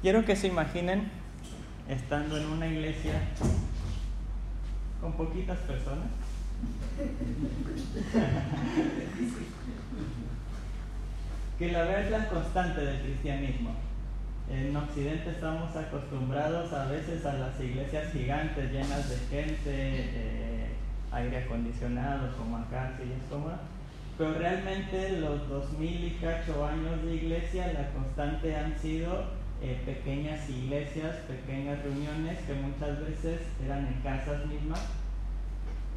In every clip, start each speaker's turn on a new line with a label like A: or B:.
A: Quiero que se imaginen estando en una iglesia con poquitas personas. que la verdad es la constante del cristianismo. En Occidente estamos acostumbrados a veces a las iglesias gigantes llenas de gente, eh, aire acondicionado, como acá, si es cómoda. Pero realmente los dos mil y cacho años de iglesia, la constante han sido eh, pequeñas iglesias, pequeñas reuniones que muchas veces eran en casas mismas.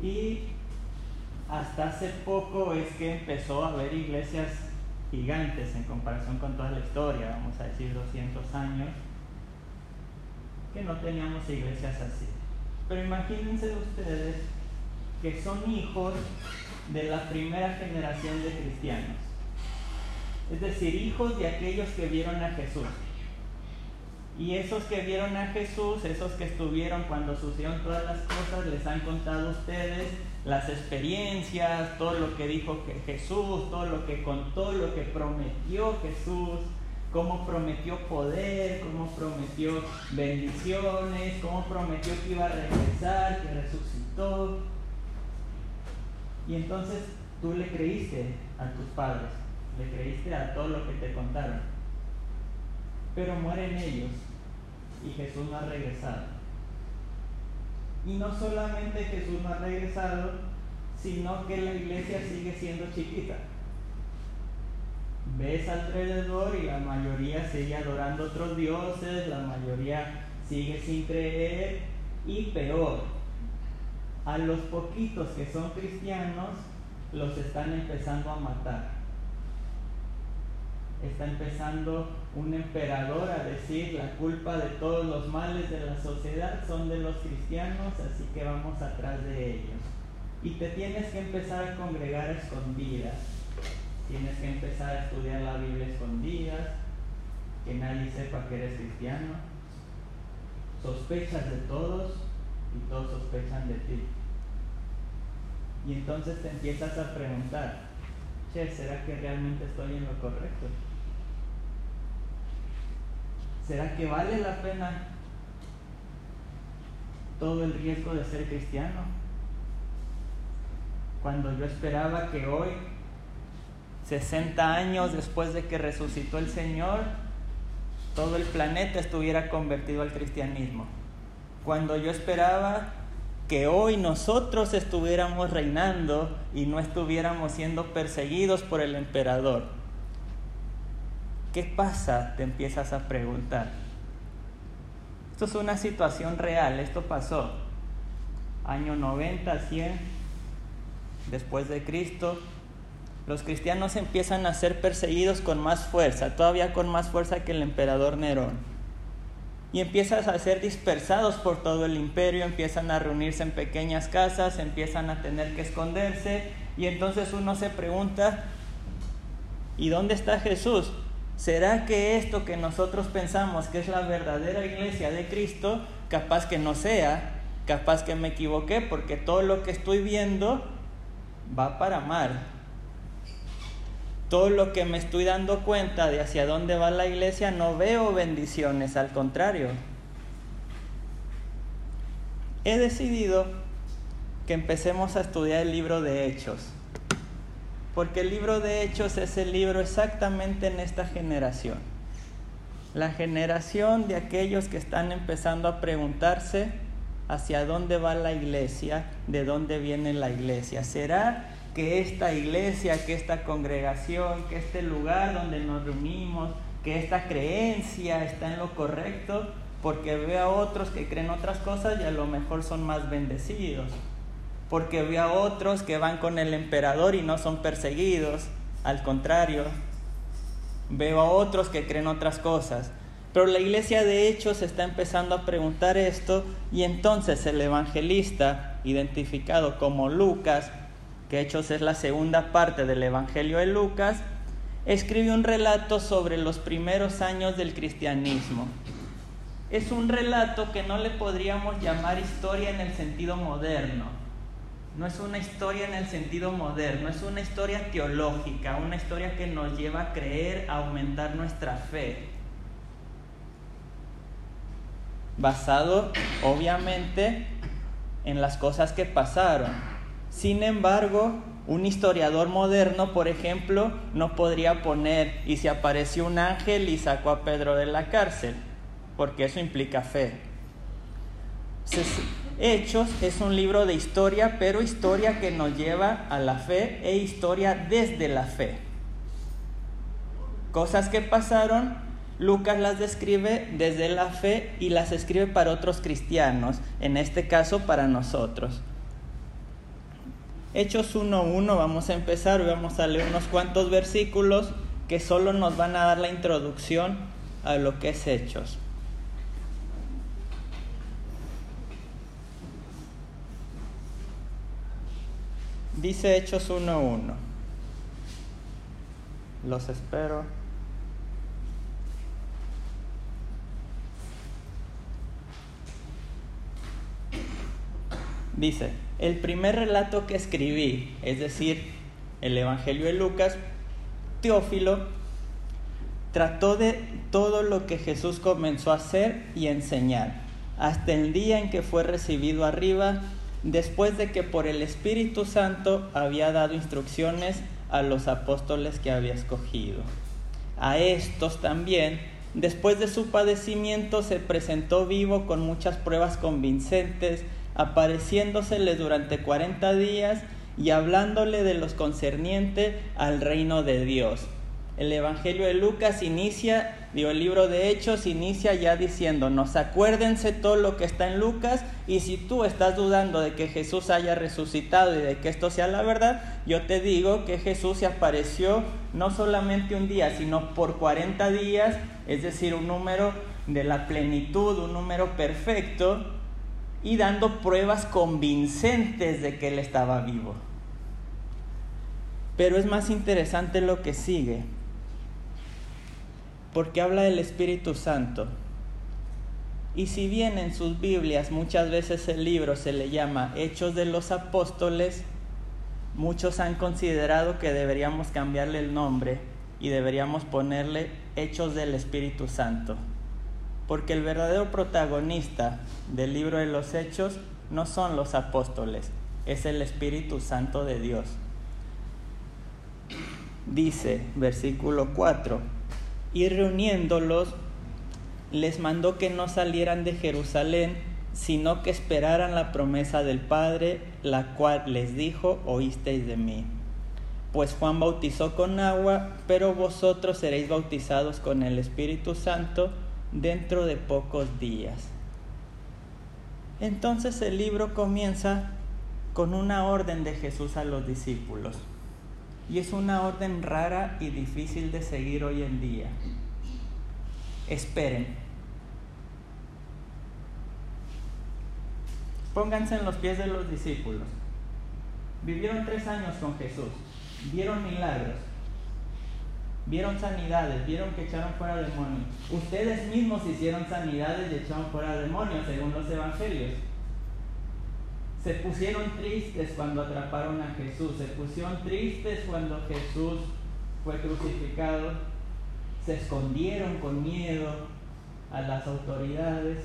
A: Y hasta hace poco es que empezó a haber iglesias gigantes en comparación con toda la historia, vamos a decir 200 años, que no teníamos iglesias así. Pero imagínense ustedes que son hijos de la primera generación de cristianos. Es decir, hijos de aquellos que vieron a Jesús. Y esos que vieron a Jesús, esos que estuvieron cuando sucedieron todas las cosas, les han contado ustedes las experiencias, todo lo que dijo Jesús, todo lo que contó, lo que prometió Jesús, cómo prometió poder, cómo prometió bendiciones, cómo prometió que iba a regresar, que resucitó. Y entonces tú le creíste a tus padres, le creíste a todo lo que te contaron pero mueren ellos y Jesús no ha regresado. Y no solamente Jesús no ha regresado, sino que la iglesia sigue siendo chiquita. Ves alrededor y la mayoría sigue adorando otros dioses, la mayoría sigue sin creer y peor, a los poquitos que son cristianos los están empezando a matar está empezando un emperador a decir la culpa de todos los males de la sociedad son de los cristianos, así que vamos atrás de ellos. Y te tienes que empezar a congregar escondidas, tienes que empezar a estudiar la Biblia escondidas, que nadie sepa que eres cristiano, sospechas de todos y todos sospechan de ti. Y entonces te empiezas a preguntar, che, ¿será que realmente estoy en lo correcto? ¿Será que vale la pena todo el riesgo de ser cristiano? Cuando yo esperaba que hoy, 60 años después de que resucitó el Señor, todo el planeta estuviera convertido al cristianismo. Cuando yo esperaba que hoy nosotros estuviéramos reinando y no estuviéramos siendo perseguidos por el emperador. ¿Qué pasa? Te empiezas a preguntar. Esto es una situación real, esto pasó. Año 90, 100, después de Cristo, los cristianos empiezan a ser perseguidos con más fuerza, todavía con más fuerza que el emperador Nerón. Y empiezan a ser dispersados por todo el imperio, empiezan a reunirse en pequeñas casas, empiezan a tener que esconderse. Y entonces uno se pregunta, ¿y dónde está Jesús? ¿Será que esto que nosotros pensamos que es la verdadera iglesia de Cristo, capaz que no sea, capaz que me equivoqué, porque todo lo que estoy viendo va para mal? Todo lo que me estoy dando cuenta de hacia dónde va la iglesia, no veo bendiciones, al contrario. He decidido que empecemos a estudiar el libro de Hechos porque el libro de Hechos es el libro exactamente en esta generación. La generación de aquellos que están empezando a preguntarse hacia dónde va la iglesia, de dónde viene la iglesia. ¿Será que esta iglesia, que esta congregación, que este lugar donde nos reunimos, que esta creencia está en lo correcto? Porque veo a otros que creen otras cosas y a lo mejor son más bendecidos porque veo a otros que van con el emperador y no son perseguidos, al contrario, veo a otros que creen otras cosas. Pero la iglesia de Hechos está empezando a preguntar esto y entonces el evangelista, identificado como Lucas, que Hechos es la segunda parte del Evangelio de Lucas, escribe un relato sobre los primeros años del cristianismo. Es un relato que no le podríamos llamar historia en el sentido moderno no es una historia en el sentido moderno, es una historia teológica, una historia que nos lleva a creer, a aumentar nuestra fe. basado obviamente en las cosas que pasaron. Sin embargo, un historiador moderno, por ejemplo, no podría poner y se apareció un ángel y sacó a Pedro de la cárcel, porque eso implica fe. Hechos es un libro de historia, pero historia que nos lleva a la fe e historia desde la fe. Cosas que pasaron, Lucas las describe desde la fe y las escribe para otros cristianos, en este caso para nosotros. Hechos 1.1, vamos a empezar, vamos a leer unos cuantos versículos que solo nos van a dar la introducción a lo que es Hechos. Dice Hechos 1.1. Los espero. Dice, el primer relato que escribí, es decir, el Evangelio de Lucas, Teófilo, trató de todo lo que Jesús comenzó a hacer y enseñar, hasta el día en que fue recibido arriba, después de que por el Espíritu Santo había dado instrucciones a los apóstoles que había escogido. A estos también, después de su padecimiento, se presentó vivo con muchas pruebas convincentes, apareciéndosele durante cuarenta días y hablándole de los concerniente al reino de Dios. El Evangelio de Lucas inicia, digo, el libro de Hechos inicia ya diciéndonos, acuérdense todo lo que está en Lucas y si tú estás dudando de que Jesús haya resucitado y de que esto sea la verdad, yo te digo que Jesús se apareció no solamente un día, sino por 40 días, es decir, un número de la plenitud, un número perfecto, y dando pruebas convincentes de que él estaba vivo. Pero es más interesante lo que sigue, porque habla del Espíritu Santo. Y si bien en sus Biblias muchas veces el libro se le llama Hechos de los Apóstoles, muchos han considerado que deberíamos cambiarle el nombre y deberíamos ponerle Hechos del Espíritu Santo porque el verdadero protagonista del libro de los Hechos no son los apóstoles, es el Espíritu Santo de Dios. Dice, versículo 4, y reuniéndolos, les mandó que no salieran de Jerusalén, sino que esperaran la promesa del Padre, la cual les dijo, oísteis de mí. Pues Juan bautizó con agua, pero vosotros seréis bautizados con el Espíritu Santo dentro de pocos días. Entonces el libro comienza con una orden de Jesús a los discípulos. Y es una orden rara y difícil de seguir hoy en día. Esperen. Pónganse en los pies de los discípulos. Vivieron tres años con Jesús. Vieron milagros vieron sanidades, vieron que echaron fuera demonios. Ustedes mismos hicieron sanidades y echaron fuera demonios, según los evangelios. Se pusieron tristes cuando atraparon a Jesús, se pusieron tristes cuando Jesús fue crucificado, se escondieron con miedo a las autoridades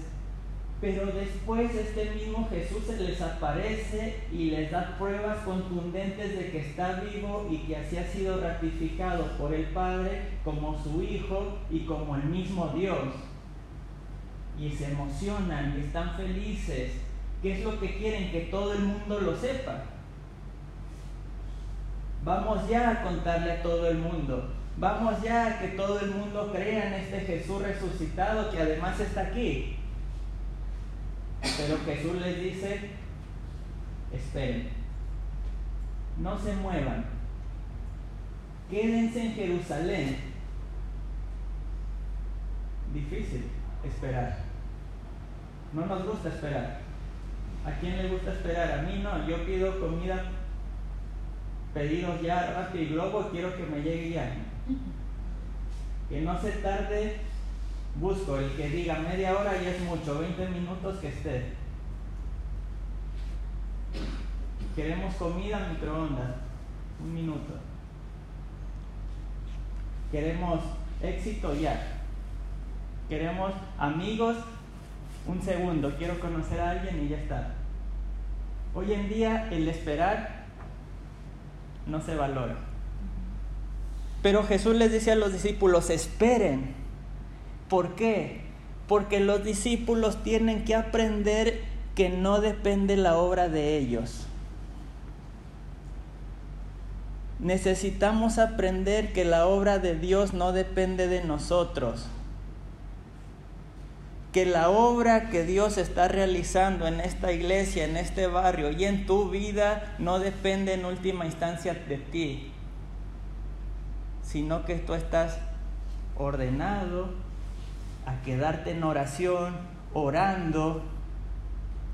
A: pero después este mismo Jesús se les aparece y les da pruebas contundentes de que está vivo y que así ha sido ratificado por el Padre como su Hijo y como el mismo Dios. Y se emocionan y están felices. ¿Qué es lo que quieren? Que todo el mundo lo sepa. Vamos ya a contarle a todo el mundo. Vamos ya a que todo el mundo crea en este Jesús resucitado que además está aquí. Pero Jesús les dice, esperen, no se muevan, quédense en Jerusalén. Difícil esperar. No nos gusta esperar. ¿A quién le gusta esperar? A mí no. Yo pido comida, pedidos ya rápido y globo, quiero que me llegue ya. Que no se tarde Busco el que diga media hora y es mucho, 20 minutos que esté. Queremos comida microondas, un minuto. Queremos éxito ya. Queremos amigos un segundo, quiero conocer a alguien y ya está. Hoy en día el esperar no se valora. Pero Jesús les dice a los discípulos, esperen. ¿Por qué? Porque los discípulos tienen que aprender que no depende la obra de ellos. Necesitamos aprender que la obra de Dios no depende de nosotros. Que la obra que Dios está realizando en esta iglesia, en este barrio y en tu vida no depende en última instancia de ti, sino que tú estás ordenado a quedarte en oración, orando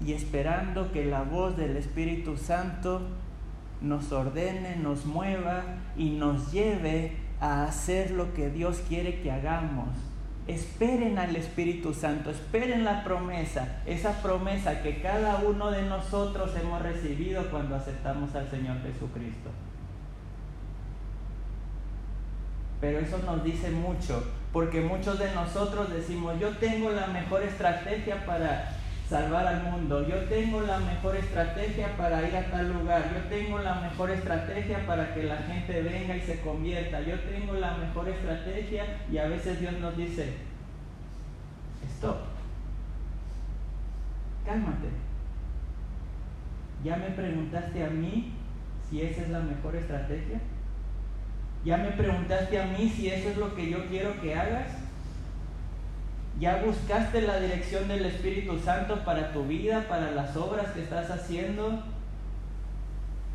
A: y esperando que la voz del Espíritu Santo nos ordene, nos mueva y nos lleve a hacer lo que Dios quiere que hagamos. Esperen al Espíritu Santo, esperen la promesa, esa promesa que cada uno de nosotros hemos recibido cuando aceptamos al Señor Jesucristo. Pero eso nos dice mucho, porque muchos de nosotros decimos, yo tengo la mejor estrategia para salvar al mundo. Yo tengo la mejor estrategia para ir a tal lugar. Yo tengo la mejor estrategia para que la gente venga y se convierta. Yo tengo la mejor estrategia y a veces Dios nos dice, stop, cálmate. ¿Ya me preguntaste a mí si esa es la mejor estrategia? ¿Ya me preguntaste a mí si eso es lo que yo quiero que hagas? ¿Ya buscaste la dirección del Espíritu Santo para tu vida, para las obras que estás haciendo?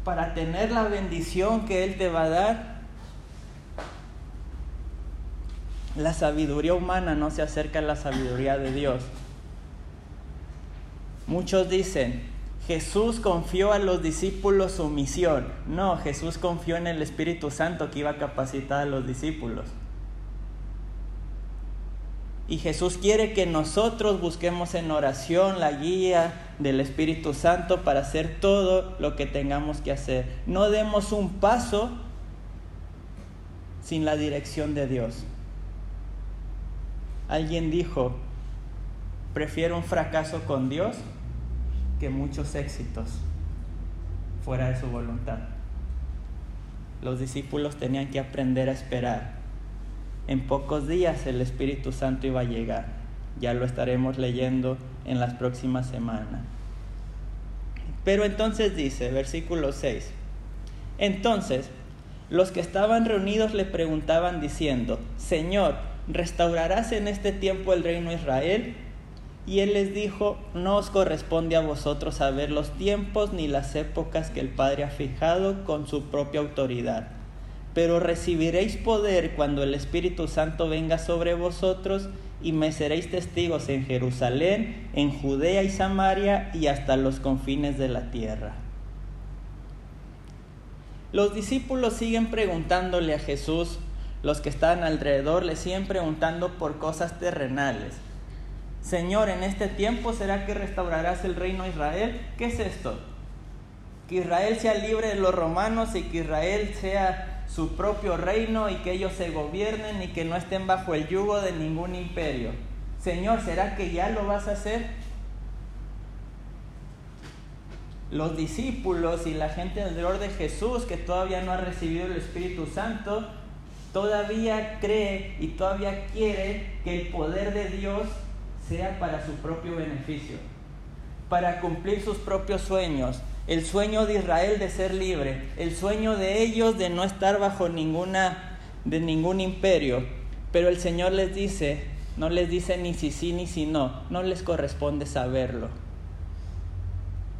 A: Para tener la bendición que Él te va a dar. La sabiduría humana no se acerca a la sabiduría de Dios. Muchos dicen, Jesús confió a los discípulos su misión. No, Jesús confió en el Espíritu Santo que iba a capacitar a los discípulos. Y Jesús quiere que nosotros busquemos en oración la guía del Espíritu Santo para hacer todo lo que tengamos que hacer. No demos un paso sin la dirección de Dios. Alguien dijo, prefiero un fracaso con Dios que muchos éxitos fuera de su voluntad. Los discípulos tenían que aprender a esperar en pocos días el Espíritu Santo iba a llegar. Ya lo estaremos leyendo en las próximas semanas. Pero entonces dice, versículo 6, entonces los que estaban reunidos le preguntaban diciendo, Señor, ¿restaurarás en este tiempo el reino de Israel? Y él les dijo, no os corresponde a vosotros saber los tiempos ni las épocas que el Padre ha fijado con su propia autoridad pero recibiréis poder cuando el Espíritu Santo venga sobre vosotros y me seréis testigos en Jerusalén, en Judea y Samaria y hasta los confines de la tierra. Los discípulos siguen preguntándole a Jesús, los que están alrededor le siguen preguntando por cosas terrenales. Señor, en este tiempo será que restaurarás el reino de Israel? ¿Qué es esto? Que Israel sea libre de los romanos y que Israel sea su propio reino y que ellos se gobiernen y que no estén bajo el yugo de ningún imperio. Señor, ¿será que ya lo vas a hacer? Los discípulos y la gente alrededor de Jesús que todavía no ha recibido el Espíritu Santo, todavía cree y todavía quiere que el poder de Dios sea para su propio beneficio, para cumplir sus propios sueños, el sueño de Israel de ser libre, el sueño de ellos de no estar bajo ninguna de ningún imperio. Pero el Señor les dice, no les dice ni si sí ni si no, no les corresponde saberlo.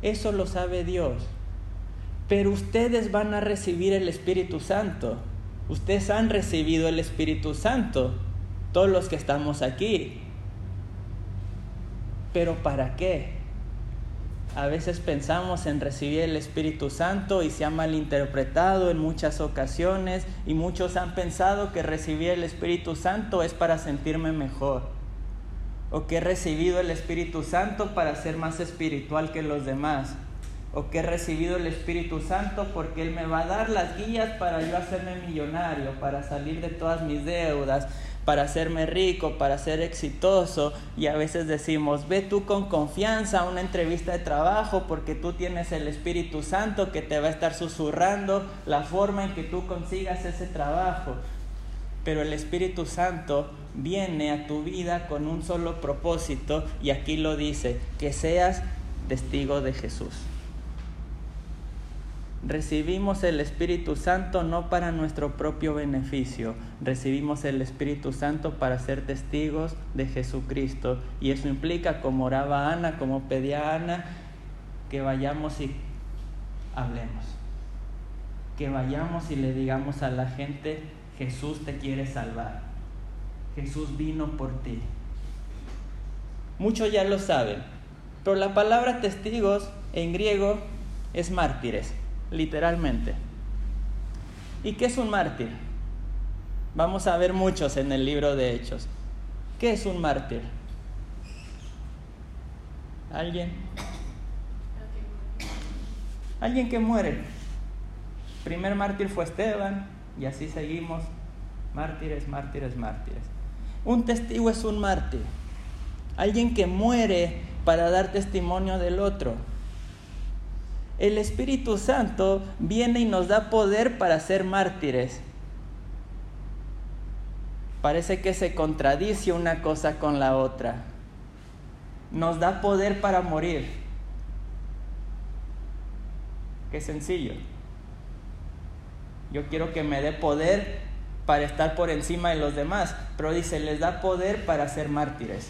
A: Eso lo sabe Dios. Pero ustedes van a recibir el Espíritu Santo. Ustedes han recibido el Espíritu Santo, todos los que estamos aquí. Pero ¿para qué? A veces pensamos en recibir el Espíritu Santo y se ha malinterpretado en muchas ocasiones y muchos han pensado que recibir el Espíritu Santo es para sentirme mejor o que he recibido el Espíritu Santo para ser más espiritual que los demás o que he recibido el Espíritu Santo porque Él me va a dar las guías para yo hacerme millonario, para salir de todas mis deudas, para hacerme rico, para ser exitoso y a veces decimos, ve tú con confianza a una entrevista de trabajo porque tú tienes el Espíritu Santo que te va a estar susurrando la forma en que tú consigas ese trabajo. Pero el Espíritu Santo viene a tu vida con un solo propósito y aquí lo dice, que seas testigo de Jesús. Recibimos el Espíritu Santo no para nuestro propio beneficio, recibimos el Espíritu Santo para ser testigos de Jesucristo. Y eso implica, como oraba Ana, como pedía Ana, que vayamos y hablemos. Que vayamos y le digamos a la gente, Jesús te quiere salvar. Jesús vino por ti. Muchos ya lo saben, pero la palabra testigos en griego es mártires literalmente. ¿Y qué es un mártir? Vamos a ver muchos en el libro de Hechos. ¿Qué es un mártir? ¿Alguien? Alguien que muere. primer mártir fue Esteban y así seguimos. Mártires, mártires, mártires. Un testigo es un mártir. Alguien que muere para dar testimonio del otro. El Espíritu Santo viene y nos da poder para ser mártires. Parece que se contradice una cosa con la otra. Nos da poder para morir. Qué sencillo. Yo quiero que me dé poder para estar por encima de los demás, pero dice, les da poder para ser mártires,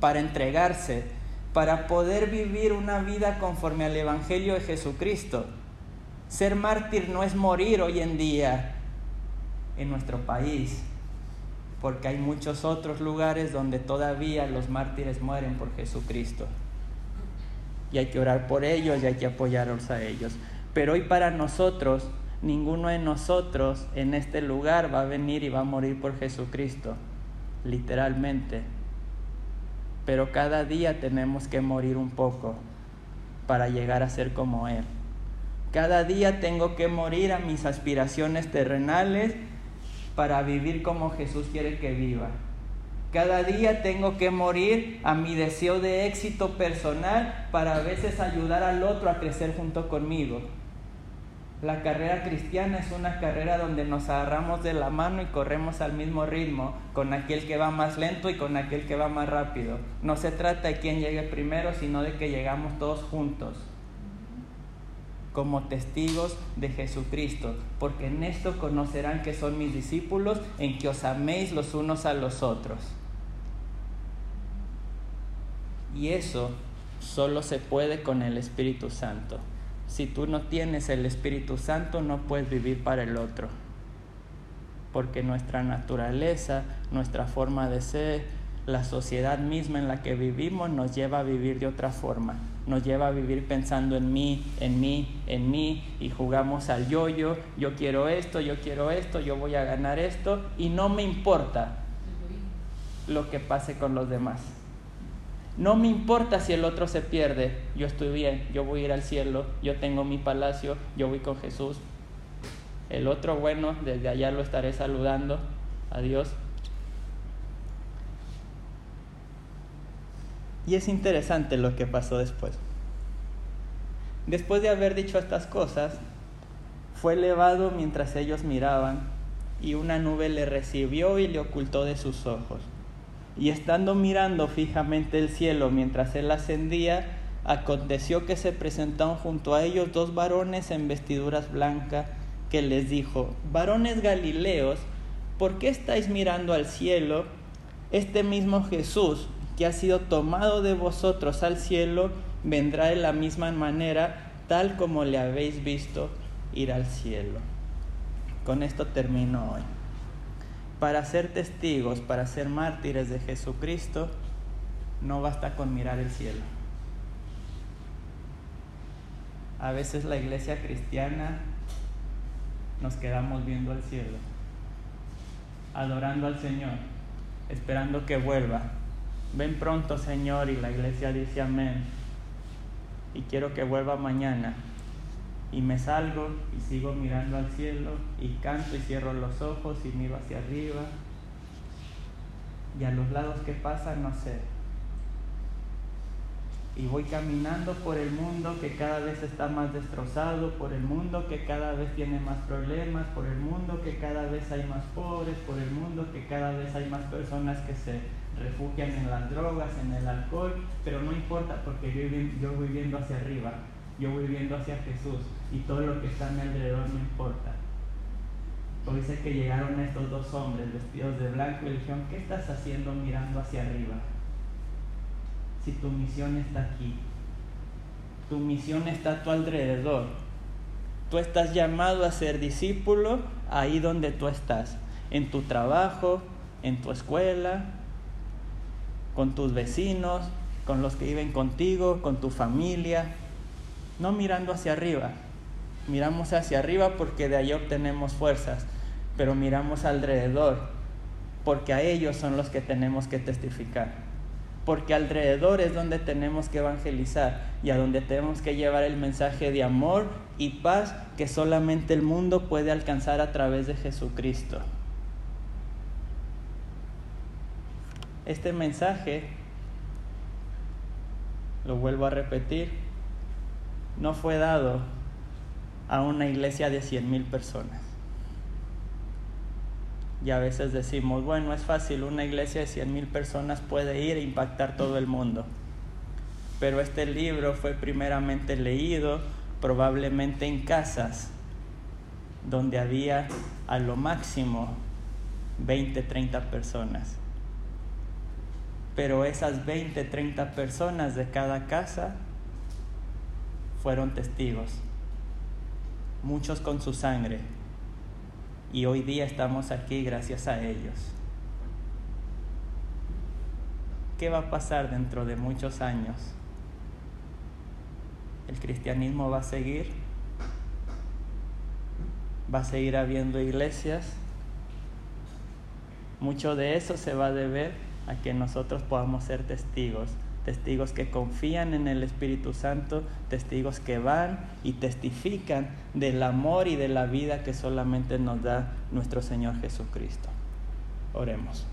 A: para entregarse, para poder vivir una vida conforme al Evangelio de Jesucristo. Ser mártir no es morir hoy en día en nuestro país, porque hay muchos otros lugares donde todavía los mártires mueren por Jesucristo. Y hay que orar por ellos y hay que apoyarlos a ellos. Pero hoy para nosotros, ninguno de nosotros en este lugar va a venir y va a morir por Jesucristo, literalmente pero cada día tenemos que morir un poco para llegar a ser como Él. Cada día tengo que morir a mis aspiraciones terrenales para vivir como Jesús quiere que viva. Cada día tengo que morir a mi deseo de éxito personal para a veces ayudar al otro a crecer junto conmigo. La carrera cristiana es una carrera donde nos agarramos de la mano y corremos al mismo ritmo, con aquel que va más lento y con aquel que va más rápido. No se trata de quién llegue primero, sino de que llegamos todos juntos, como testigos de Jesucristo, porque en esto conocerán que son mis discípulos, en que os améis los unos a los otros. Y eso solo se puede con el Espíritu Santo. Si tú no tienes el Espíritu Santo, no puedes vivir para el otro. Porque nuestra naturaleza, nuestra forma de ser, la sociedad misma en la que vivimos nos lleva a vivir de otra forma. Nos lleva a vivir pensando en mí, en mí, en mí y jugamos al yo-yo. Yo quiero esto, yo quiero esto, yo voy a ganar esto y no me importa lo que pase con los demás. No me importa si el otro se pierde, yo estoy bien, yo voy a ir al cielo, yo tengo mi palacio, yo voy con Jesús. El otro, bueno, desde allá lo estaré saludando. Adiós. Y es interesante lo que pasó después. Después de haber dicho estas cosas, fue elevado mientras ellos miraban, y una nube le recibió y le ocultó de sus ojos. Y estando mirando fijamente el cielo mientras él ascendía, aconteció que se presentaron junto a ellos dos varones en vestiduras blancas, que les dijo, varones Galileos, ¿por qué estáis mirando al cielo? Este mismo Jesús, que ha sido tomado de vosotros al cielo, vendrá de la misma manera, tal como le habéis visto ir al cielo. Con esto termino hoy para ser testigos, para ser mártires de Jesucristo, no basta con mirar el cielo. A veces la iglesia cristiana nos quedamos viendo al cielo, adorando al Señor, esperando que vuelva. Ven pronto, Señor, y la iglesia dice amén. Y quiero que vuelva mañana y me salgo y sigo mirando al cielo y canto y cierro los ojos y miro hacia arriba y a los lados que pasan, no sé. Y voy caminando por el mundo que cada vez está más destrozado, por el mundo que cada vez tiene más problemas, por el mundo que cada vez hay más pobres, por el mundo que cada vez hay más personas que se refugian en las drogas, en el alcohol, pero no importa porque yo, yo voy viendo hacia arriba, yo voy viendo hacia Jesús y todo lo que está a mi alrededor no importa. Hoy dice que llegaron estos dos hombres vestidos de blanco y le dijeron, ¿qué estás haciendo mirando hacia arriba? Si tu misión está aquí, tu misión está a tu alrededor. Tú estás llamado a ser discípulo ahí donde tú estás, en tu trabajo, en tu escuela, con tus vecinos, con los que viven contigo, con tu familia, no mirando hacia arriba. Miramos hacia arriba porque de ahí obtenemos fuerzas, pero miramos alrededor porque a ellos son los que tenemos que testificar. Porque alrededor es donde tenemos que evangelizar y a donde tenemos que llevar el mensaje de amor y paz que solamente el mundo puede alcanzar a través de Jesucristo. Este mensaje, lo vuelvo a repetir, no fue dado a una iglesia de cien mil personas. Y a veces decimos, bueno, es fácil, una iglesia de cien mil personas puede ir e impactar todo el mundo. Pero este libro fue primeramente leído probablemente en casas donde había a lo máximo 20, 30 personas. Pero esas 20, 30 personas de cada casa fueron testigos, muchos con su sangre, y hoy día estamos aquí gracias a ellos. ¿Qué va a pasar dentro de muchos años? ¿El cristianismo va a seguir? ¿Va a seguir habiendo iglesias? Mucho de eso se va a deber a que nosotros podamos ser testigos testigos que confían en el Espíritu Santo, testigos que van y testifican del amor y de la vida que solamente nos da nuestro Señor Jesucristo. Oremos.